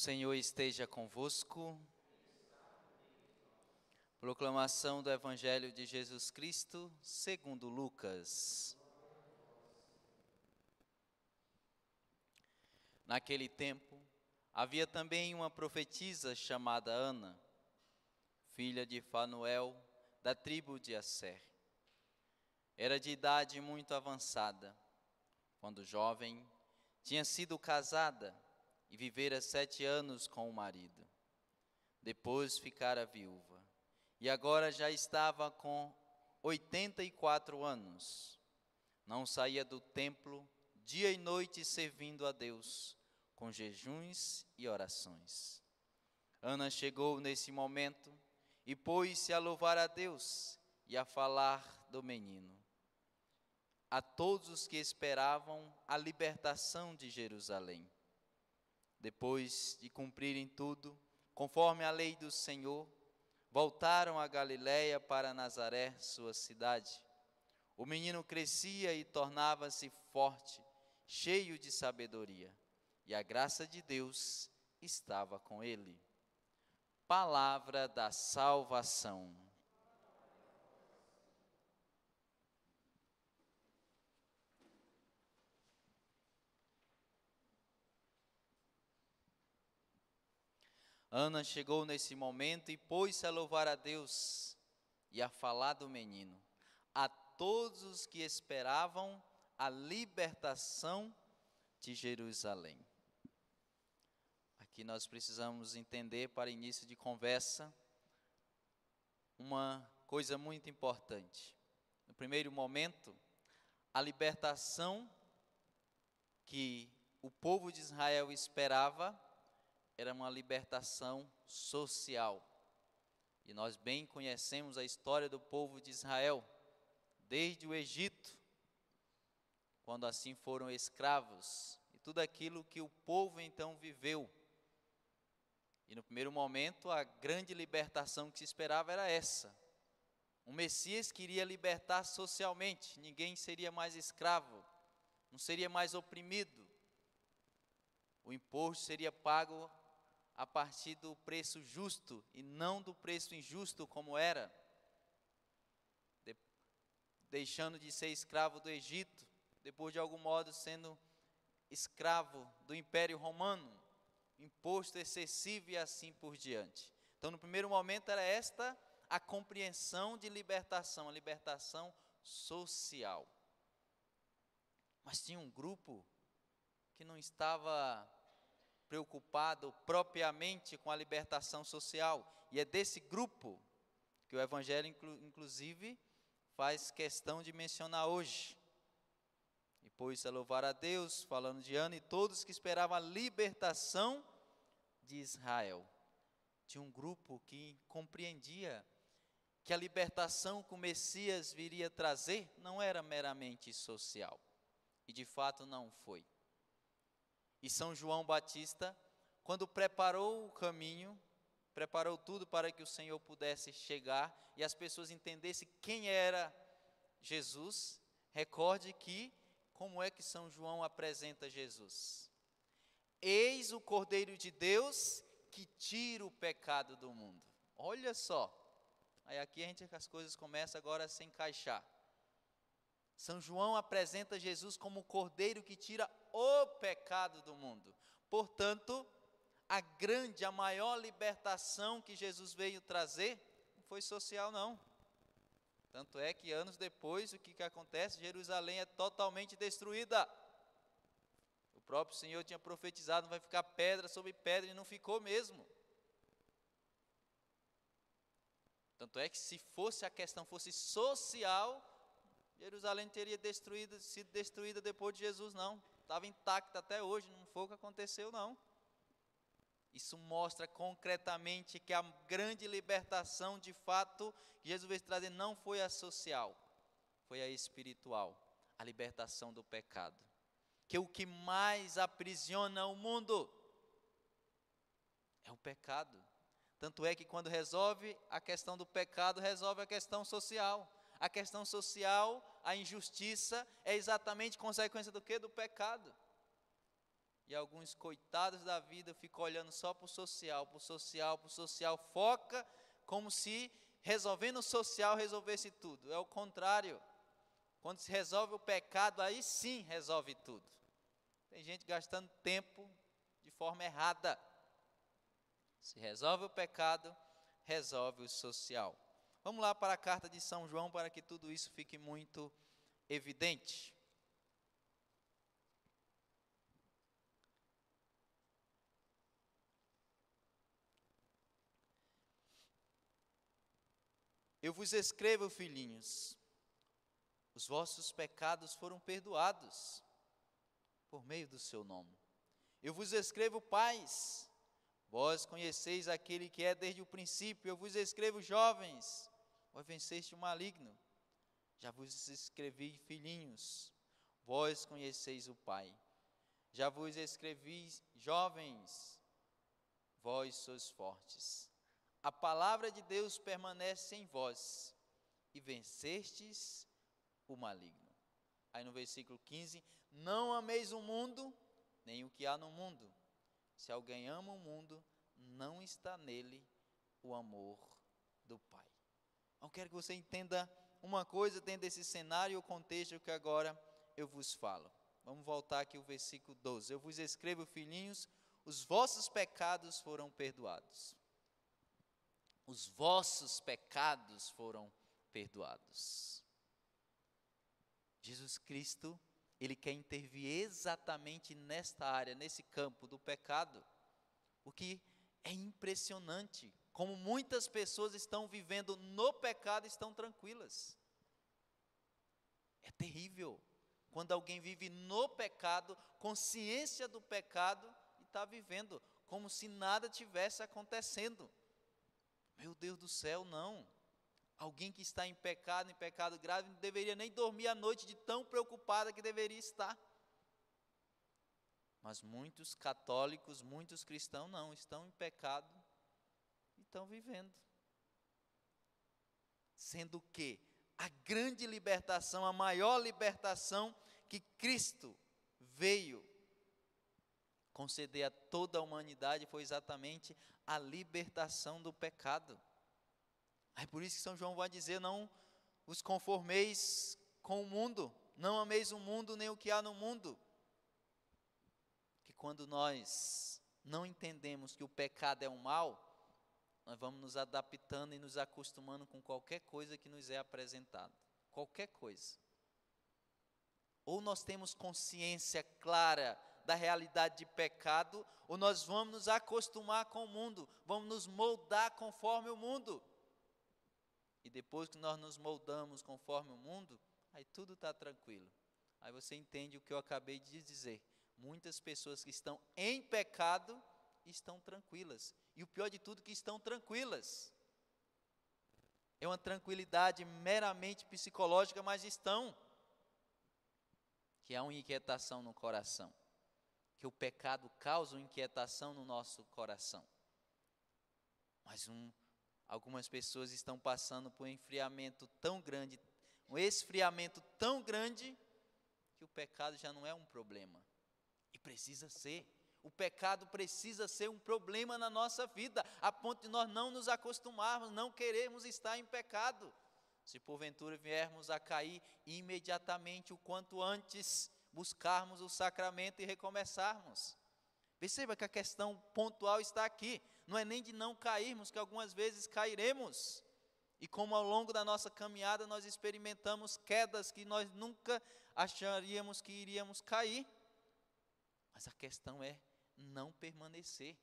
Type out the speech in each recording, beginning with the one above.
Senhor esteja convosco. Proclamação do Evangelho de Jesus Cristo, segundo Lucas. Naquele tempo, havia também uma profetisa chamada Ana, filha de Fanuel, da tribo de Asser. Era de idade muito avançada. Quando jovem, tinha sido casada e vivera sete anos com o marido. Depois ficara viúva. E agora já estava com 84 anos. Não saía do templo dia e noite servindo a Deus, com jejuns e orações. Ana chegou nesse momento e pôs-se a louvar a Deus e a falar do menino. A todos os que esperavam a libertação de Jerusalém depois de cumprirem tudo, conforme a lei do Senhor, voltaram a Galiléia para Nazaré, sua cidade. O menino crescia e tornava-se forte, cheio de sabedoria, e a graça de Deus estava com ele. Palavra da salvação. Ana chegou nesse momento e pôs-se a louvar a Deus e a falar do menino, a todos os que esperavam a libertação de Jerusalém. Aqui nós precisamos entender, para início de conversa, uma coisa muito importante. No primeiro momento, a libertação que o povo de Israel esperava era uma libertação social. E nós bem conhecemos a história do povo de Israel, desde o Egito, quando assim foram escravos, e tudo aquilo que o povo então viveu. E no primeiro momento, a grande libertação que se esperava era essa. O Messias queria libertar socialmente, ninguém seria mais escravo, não seria mais oprimido. O imposto seria pago a partir do preço justo e não do preço injusto como era, de, deixando de ser escravo do Egito, depois de algum modo sendo escravo do Império Romano, imposto excessivo e assim por diante. Então, no primeiro momento era esta a compreensão de libertação, a libertação social. Mas tinha um grupo que não estava preocupado propriamente com a libertação social. E é desse grupo que o Evangelho, inclusive, faz questão de mencionar hoje. E pôs a louvar a Deus, falando de Ana e todos que esperavam a libertação de Israel. Tinha um grupo que compreendia que a libertação que o Messias viria trazer não era meramente social. E de fato não foi. E São João Batista, quando preparou o caminho, preparou tudo para que o Senhor pudesse chegar e as pessoas entendessem quem era Jesus, recorde que como é que São João apresenta Jesus? Eis o Cordeiro de Deus que tira o pecado do mundo. Olha só. Aí aqui a gente as coisas começam agora a se encaixar. São João apresenta Jesus como o cordeiro que tira o pecado do mundo. Portanto, a grande, a maior libertação que Jesus veio trazer não foi social, não. Tanto é que anos depois, o que, que acontece? Jerusalém é totalmente destruída. O próprio Senhor tinha profetizado: vai ficar pedra sobre pedra, e não ficou mesmo. Tanto é que se fosse a questão fosse social, Jerusalém teria destruído, sido destruída depois de Jesus, não. Estava intacta até hoje, não foi o que aconteceu, não. Isso mostra concretamente que a grande libertação, de fato, que Jesus veio trazer não foi a social, foi a espiritual, a libertação do pecado. Que o que mais aprisiona o mundo é o pecado. Tanto é que quando resolve a questão do pecado, resolve a questão social a questão social, a injustiça, é exatamente consequência do que? Do pecado. E alguns coitados da vida ficam olhando só para o social, para o social, para o social, foca como se resolvendo o social resolvesse tudo. É o contrário. Quando se resolve o pecado, aí sim resolve tudo. Tem gente gastando tempo de forma errada. Se resolve o pecado, resolve o social. Vamos lá para a carta de São João para que tudo isso fique muito evidente. Eu vos escrevo, filhinhos, os vossos pecados foram perdoados por meio do seu nome. Eu vos escrevo, pais, vós conheceis aquele que é desde o princípio. Eu vos escrevo, jovens, vós venceste o maligno. Já vos escrevi, filhinhos, vós conheceis o Pai. Já vos escrevi, jovens, vós sois fortes. A palavra de Deus permanece em vós e vencestes o maligno. Aí no versículo 15: Não ameis o mundo, nem o que há no mundo. Se alguém ama o mundo, não está nele o amor do Pai. Eu quero que você entenda uma coisa dentro desse cenário e o contexto que agora eu vos falo. Vamos voltar aqui o versículo 12. Eu vos escrevo, filhinhos, os vossos pecados foram perdoados. Os vossos pecados foram perdoados. Jesus Cristo, ele quer intervir exatamente nesta área, nesse campo do pecado. O que é impressionante, como muitas pessoas estão vivendo no pecado e estão tranquilas. É terrível quando alguém vive no pecado, consciência do pecado e está vivendo como se nada tivesse acontecendo. Meu Deus do céu, não. Alguém que está em pecado, em pecado grave, não deveria nem dormir à noite de tão preocupada que deveria estar. Mas muitos católicos, muitos cristãos não, estão em pecado e estão vivendo. Sendo que a grande libertação, a maior libertação que Cristo veio conceder a toda a humanidade foi exatamente a libertação do pecado. É por isso que São João vai dizer: não os conformeis com o mundo, não ameis o mundo nem o que há no mundo. Que quando nós não entendemos que o pecado é um mal, nós vamos nos adaptando e nos acostumando com qualquer coisa que nos é apresentado. Qualquer coisa. Ou nós temos consciência clara da realidade de pecado, ou nós vamos nos acostumar com o mundo, vamos nos moldar conforme o mundo. Depois que nós nos moldamos conforme o mundo, aí tudo está tranquilo. Aí você entende o que eu acabei de dizer. Muitas pessoas que estão em pecado estão tranquilas. E o pior de tudo, que estão tranquilas. É uma tranquilidade meramente psicológica, mas estão. Que há uma inquietação no coração. Que o pecado causa uma inquietação no nosso coração. Mas um, Algumas pessoas estão passando por um enfriamento tão grande, um esfriamento tão grande, que o pecado já não é um problema. E precisa ser. O pecado precisa ser um problema na nossa vida, a ponto de nós não nos acostumarmos, não queremos estar em pecado. Se porventura viermos a cair imediatamente, o quanto antes, buscarmos o sacramento e recomeçarmos. Perceba que a questão pontual está aqui não é nem de não cairmos, que algumas vezes cairemos. E como ao longo da nossa caminhada nós experimentamos quedas que nós nunca acharíamos que iríamos cair. Mas a questão é não permanecer.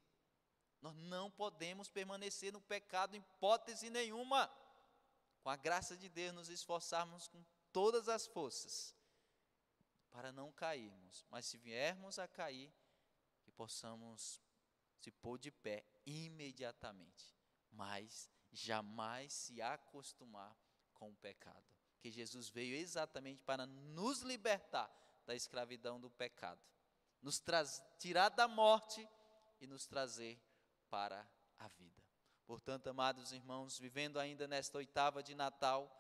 Nós não podemos permanecer no pecado em hipótese nenhuma. Com a graça de Deus, nos esforçarmos com todas as forças para não cairmos. Mas se viermos a cair, que possamos se pôr de pé imediatamente, mas jamais se acostumar com o pecado. Que Jesus veio exatamente para nos libertar da escravidão do pecado, nos tirar da morte e nos trazer para a vida. Portanto, amados irmãos, vivendo ainda nesta oitava de Natal,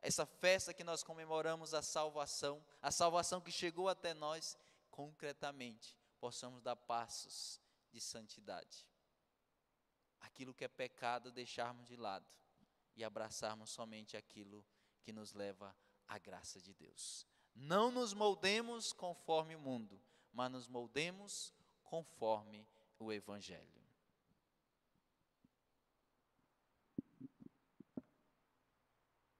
essa festa que nós comemoramos a salvação, a salvação que chegou até nós concretamente, possamos dar passos de santidade. Aquilo que é pecado, deixarmos de lado e abraçarmos somente aquilo que nos leva à graça de Deus. Não nos moldemos conforme o mundo, mas nos moldemos conforme o Evangelho.